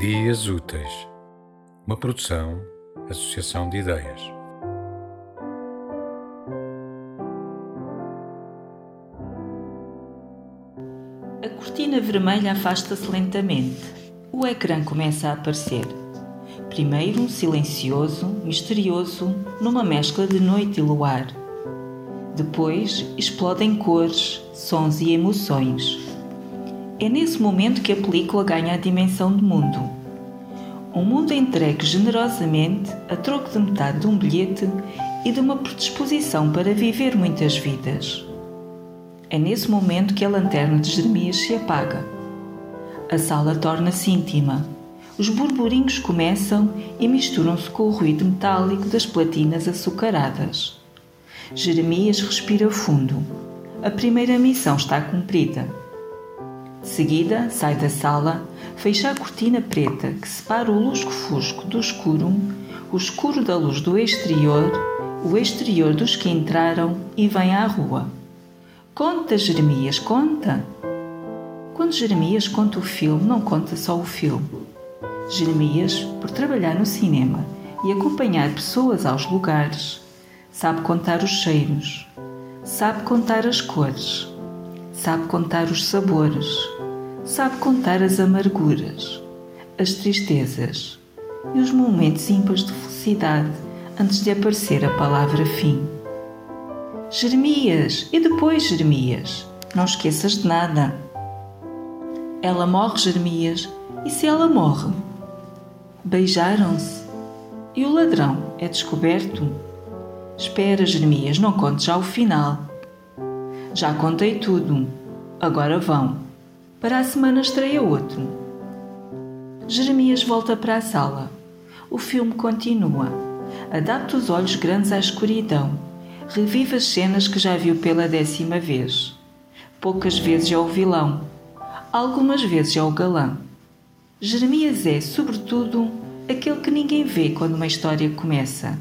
Memórias Úteis, uma produção, associação de ideias. A cortina vermelha afasta-se lentamente. O ecrã começa a aparecer. Primeiro silencioso, misterioso, numa mescla de noite e luar. Depois explodem cores, sons e emoções é nesse momento que a película ganha a dimensão de mundo. Um mundo entregue generosamente a troco de metade de um bilhete e de uma predisposição para viver muitas vidas. É nesse momento que a lanterna de Jeremias se apaga. A sala torna-se íntima. Os burburinhos começam e misturam-se com o ruído metálico das platinas açucaradas. Jeremias respira fundo. A primeira missão está cumprida. Seguida, sai da sala, fecha a cortina preta que separa o lusco-fusco do escuro, o escuro da luz do exterior, o exterior dos que entraram e vem à rua. Conta, Jeremias, conta! Quando Jeremias conta o filme, não conta só o filme. Jeremias, por trabalhar no cinema e acompanhar pessoas aos lugares, sabe contar os cheiros, sabe contar as cores, sabe contar os sabores, sabe contar as amarguras, as tristezas e os momentos ímpares de felicidade antes de aparecer a palavra fim. Jeremias, e depois Jeremias, não esqueças de nada. Ela morre, Jeremias, e se ela morre? Beijaram-se e o ladrão é descoberto. Espera, Jeremias, não contes já o final. Já contei tudo. Agora vão. Para a semana estreia outro. Jeremias volta para a sala. O filme continua. Adapta os olhos grandes à escuridão. Revive as cenas que já viu pela décima vez. Poucas vezes é o vilão. Algumas vezes é o galã. Jeremias é, sobretudo, aquele que ninguém vê quando uma história começa.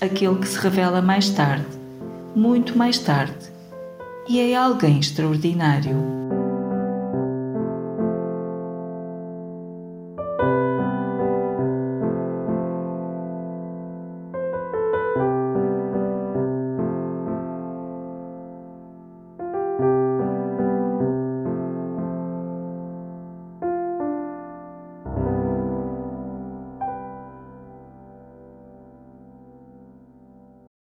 Aquele que se revela mais tarde, muito mais tarde e é alguém extraordinário.